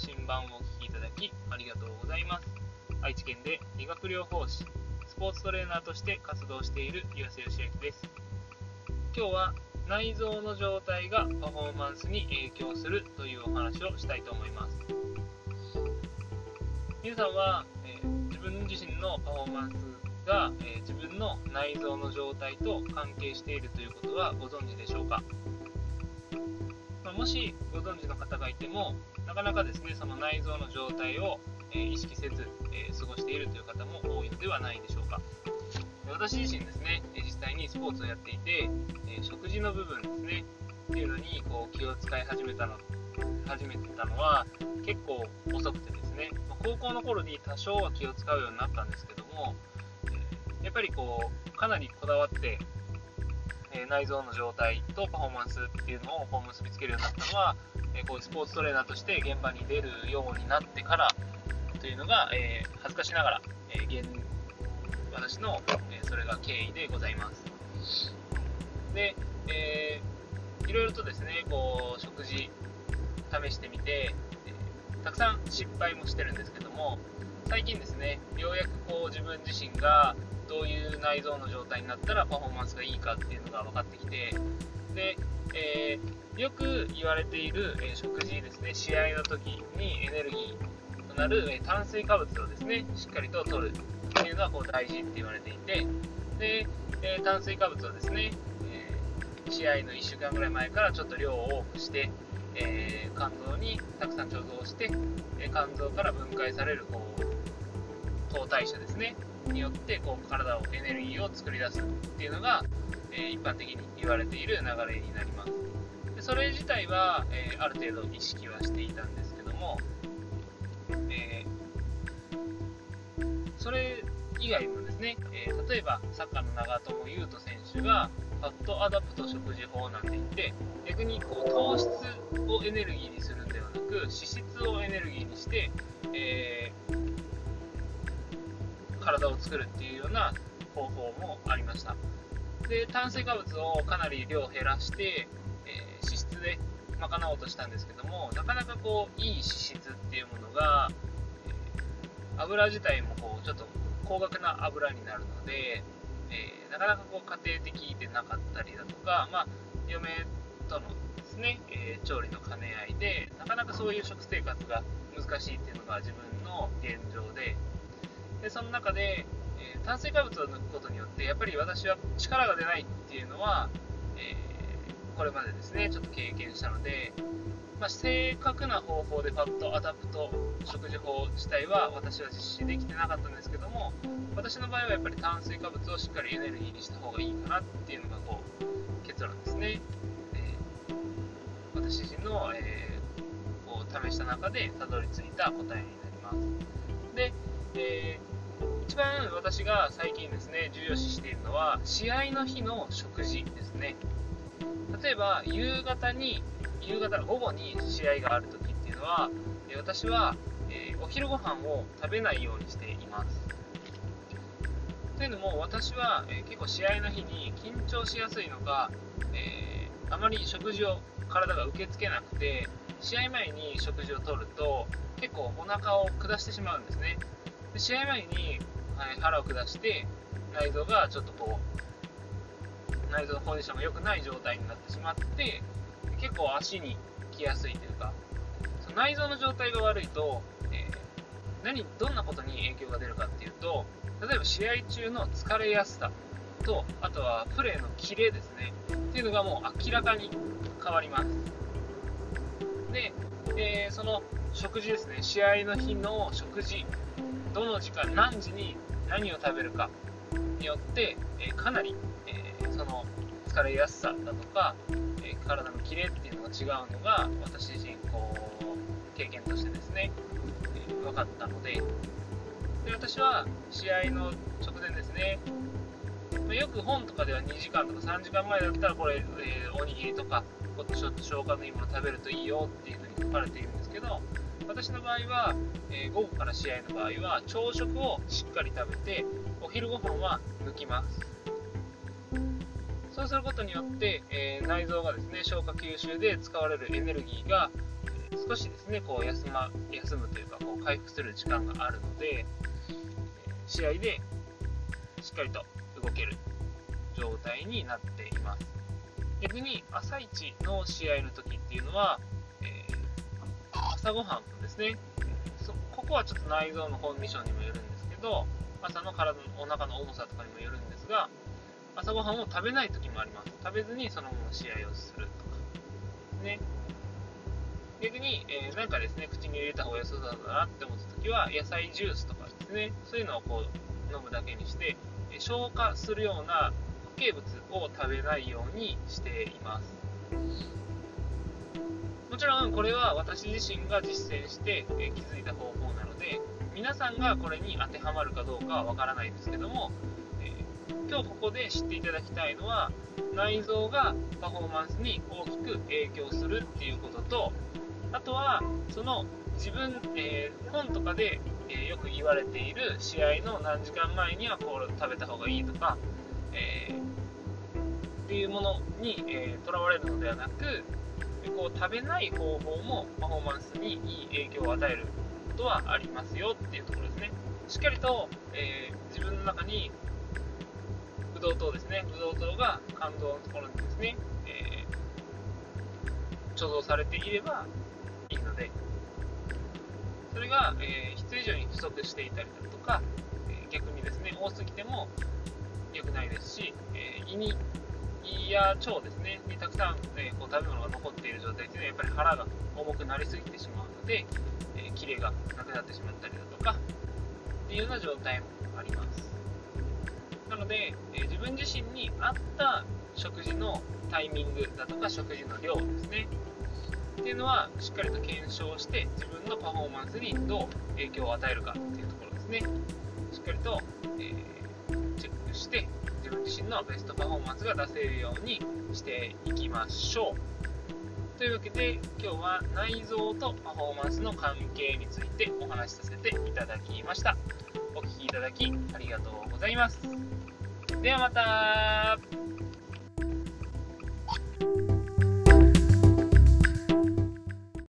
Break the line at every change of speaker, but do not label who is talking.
信版をお聞きいただきありがとうございます。愛知県で理学療法士スポーツトレーナーとして活動している岩瀬義明です。今日は内臓の状態がパフォーマンスに影響するというお話をしたいと思います。皆さんは、えー、自分自身のパフォーマンスが、えー、自分の内臓の状態と関係しているということはご存知でしょうか、ま、もしご存知の方がいてもなかなかですねその内臓の状態を、え、意識せず、え過ごしているという方も多いのではないでしょうか。私自身ですね実際にスポーツをやっていて、え食事の部分ですねっていうのにこう気を使い始めたの始めてたのは結構遅くてですね高校の頃に多少は気を使うようになったんですけどもやっぱりこうかなりこだわって、え内臓の状態とパフォーマンスっていうのをこう結びつけるようになったのは、えこういうスポーツトレーナーとして現場に出るようになってからというのが、えー、恥ずかしながら、えー、現私の、えそれが経緯でございます。で、えー、いろいろとですねこう食事試してみて、えたくさん失敗もしてるんですけども最近ですねようやくこう自分自身がどういう内臓の状態になったらパフォーマンスがいいかっていうのが分かってきてで、えー、よく言われている、え、食事ですね。試合の時にエネルギーとなる、え、炭水化物をですねしっかりと取るっていうのはこう大事って言われていてで、え炭水化物をですね、えー試合の1週間ぐらい前からちょっと量を多くして、え肝臓にたくさん貯蔵して、え肝臓から分解されるこう糖代謝ですね。によってこう体をエネルギーを作り出すっていうのが、えー、一般的に言われている流れになります。でそれ自体は、えー、ある程度意識はしていたんですけども、えー、それ以外もですね、え例えばサッカーの長友佑都選手が fat adapt 食事法なんて言って逆にこう糖質をエネルギーにするんではなく脂質をエネルギーにして、を作るっていうような方法もありました。で炭水化物をかなり量減らして、えー、脂質で賄おうとしたんですけどもなかなかこういい脂質っていうものが、えー、油自体もこうちょっと高額な油になるので、えー、なかなかこう家庭的でなかったりだとか、まあ、嫁とのですね、えー、調理の兼ね合いでなかなかそういう食生活が難しいっていうのが自分の現状ででその中で、えー、炭水化物を抜くことによってやっぱり私は力が出ないっていうのは、えー、これまでですねちょっと経験したので、まあ、正確な方法で fat adapt 食事法自体は私は実施できてなかったんですけども私の場合はやっぱり炭水化物をしっかりエネルギーにした方がいいかなっていうのがこう結論ですね、えー、私自身の、え、こう試した中でたどり着いた答えになります。で、えー一番私が最近ですね、重要視しているのは、試合の日の食事ですね。例えば、夕方に、夕方、午後に試合がある時っていうのは、私は、えー、お昼ご飯を食べないようにしています。というのも、私は、えー、結構試合の日に緊張しやすいのか、えー、あまり食事を体が受け付けなくて、試合前に食事をとると、結構お腹を下してしまうんですね。で試合前に腹を下して内臓がちょっとこう内臓のコンディションが良くない状態になってしまって結構足に来やすいというかその内臓の状態が悪いと、えー、何どんなことに影響が出るかっていうと例えば試合中の疲れやすさとあとはプレーのキレですね。っていうのがもう明らかに変わります。で、えー、その食事ですね試合の日の食事どの時間何時に何を食べるかによって、えかなり、えー、その疲れやすさだとか、え、体のキレっていうのが違うのが私自身こう経験としてですね、え、分かったのでで私は試合の直前ですねよく本とかでは2時間とか3時間前だったらこれ、えー、おにぎりとかちょっと消化のいいもの食べるといいよっていうふうに書かれているんですけど私の場合は、えー、午後から試合の場合は朝食をしっかり食べてお昼ご飯は抜きます。そうすることによって、えー、内臓がですね消化吸収で使われるエネルギーが、え少しですねこう休,、ま、休むというかこう回復する時間があるので試合でしっかりと動ける状態になっています。逆に朝一の試合の時っていうのは、えー、朝ごはんですね。ここはちょっと内臓のコンディションにもよるんですけど朝の体のお腹の重さとかにもよるんですが朝ごはんを食べない時もあります。食べずにそのまま試合をするとか。ね。逆に、えー、なんかですね口に入れた方が良さそうだなって思った時は野菜ジュースとかですね。そういうのをこう飲むだけにして消化するような固形物を食べないようにしています。もちろんこれは私自身が実践して、気づいた方法なので皆さんがこれに当てはまるかどうかはわからないんですけども、今日ここで知っていただきたいのは内臓がパフォーマンスに大きく影響するっていうこととあとはその自分、えー、本とかで、え、よく言われている試合の何時間前にはこう食べた方がいいとか、えっていうものにとら、えー、われるのではなくこう食べない方法もパフォーマンスにいい影響を与えることはありますよっていうところですね。しっかりと、えー、自分の中にブドウ糖ですね。ブドウ糖が肝臓のところにですね、えー、貯蔵されていればいいのでそれが、えー、必要以上に不足していたりだとか、え逆にですね多すぎても良くないですし、え胃に胃や腸ですねにたくさん、えこう食べ物が残っている状態というのはやっぱり腹が重くなりすぎてしまうので、えキレがなくなってしまったりだとかっていうような状態もあります。なので、え自分自身に合った食事のタイミングだとか食事の量ですね。っていうのはしっかりと検証して自分のパフォーマンスにどう影響を与えるかっていうところですねしっかりと、えー、チェックして自分自身のベストパフォーマンスが出せるようにしていきましょう。というわけで今日は内臓とパフォーマンスの関係についてお話しさせていただきました。お聴きいただきありがとうございます。ではまた